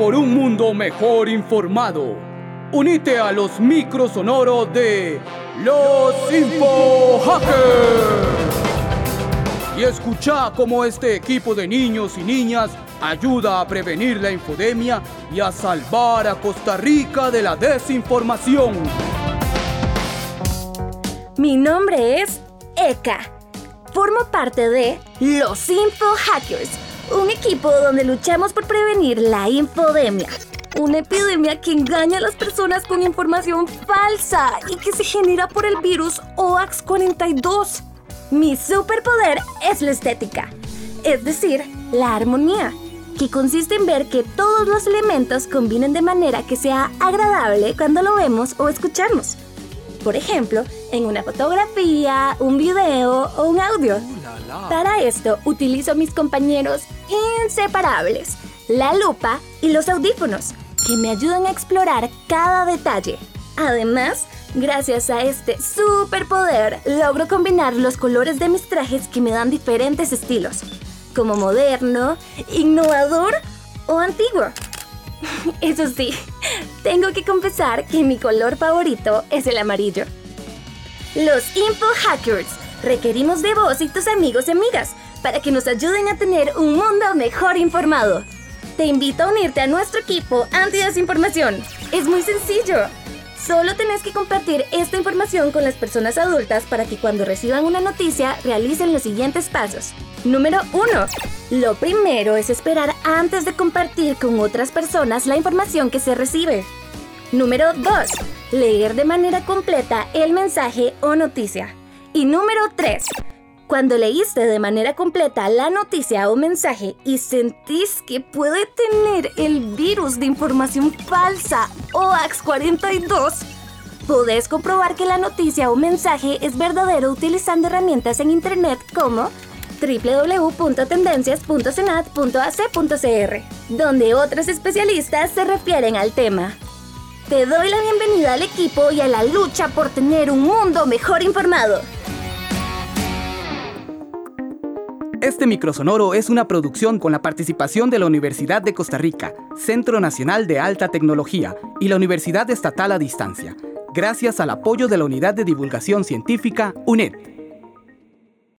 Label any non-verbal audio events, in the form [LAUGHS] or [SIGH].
por un mundo mejor informado. Unite a los microsonoros de los Info Hackers. Y escucha cómo este equipo de niños y niñas ayuda a prevenir la infodemia y a salvar a Costa Rica de la desinformación. Mi nombre es Eka. Formo parte de los Info Hackers, un equipo donde luchamos por prevenir la infodemia. Una epidemia que engaña a las personas con información falsa y que se genera por el virus OAX42. Mi superpoder es la estética, es decir, la armonía, que consiste en ver que todos los elementos combinen de manera que sea agradable cuando lo vemos o escuchamos. Por ejemplo, en una fotografía, un video o un audio. Para esto utilizo mis compañeros inseparables, la lupa y los audífonos, que me ayudan a explorar cada detalle. Además, gracias a este superpoder, logro combinar los colores de mis trajes que me dan diferentes estilos, como moderno, innovador o antiguo. [LAUGHS] Eso sí, tengo que confesar que mi color favorito es el amarillo. Los Info Hackers requerimos de vos y tus amigos y amigas para que nos ayuden a tener un mundo mejor informado. Te invito a unirte a nuestro equipo anti-desinformación. Es muy sencillo. Solo tenés que compartir esta información con las personas adultas para que cuando reciban una noticia realicen los siguientes pasos. Número 1. Lo primero es esperar antes de compartir con otras personas la información que se recibe. Número 2. Leer de manera completa el mensaje o noticia. Y número 3. Cuando leíste de manera completa la noticia o mensaje y sentís que puede tener el virus de información falsa OAX42, podés comprobar que la noticia o mensaje es verdadero utilizando herramientas en Internet como www.tendencias.senat.ac.cr, donde otros especialistas se refieren al tema. Te doy la bienvenida al equipo y a la lucha por tener un mundo mejor informado. Este microsonoro es una producción con la participación de la Universidad de Costa Rica, Centro Nacional de Alta Tecnología y la Universidad Estatal a Distancia, gracias al apoyo de la Unidad de Divulgación Científica UNED.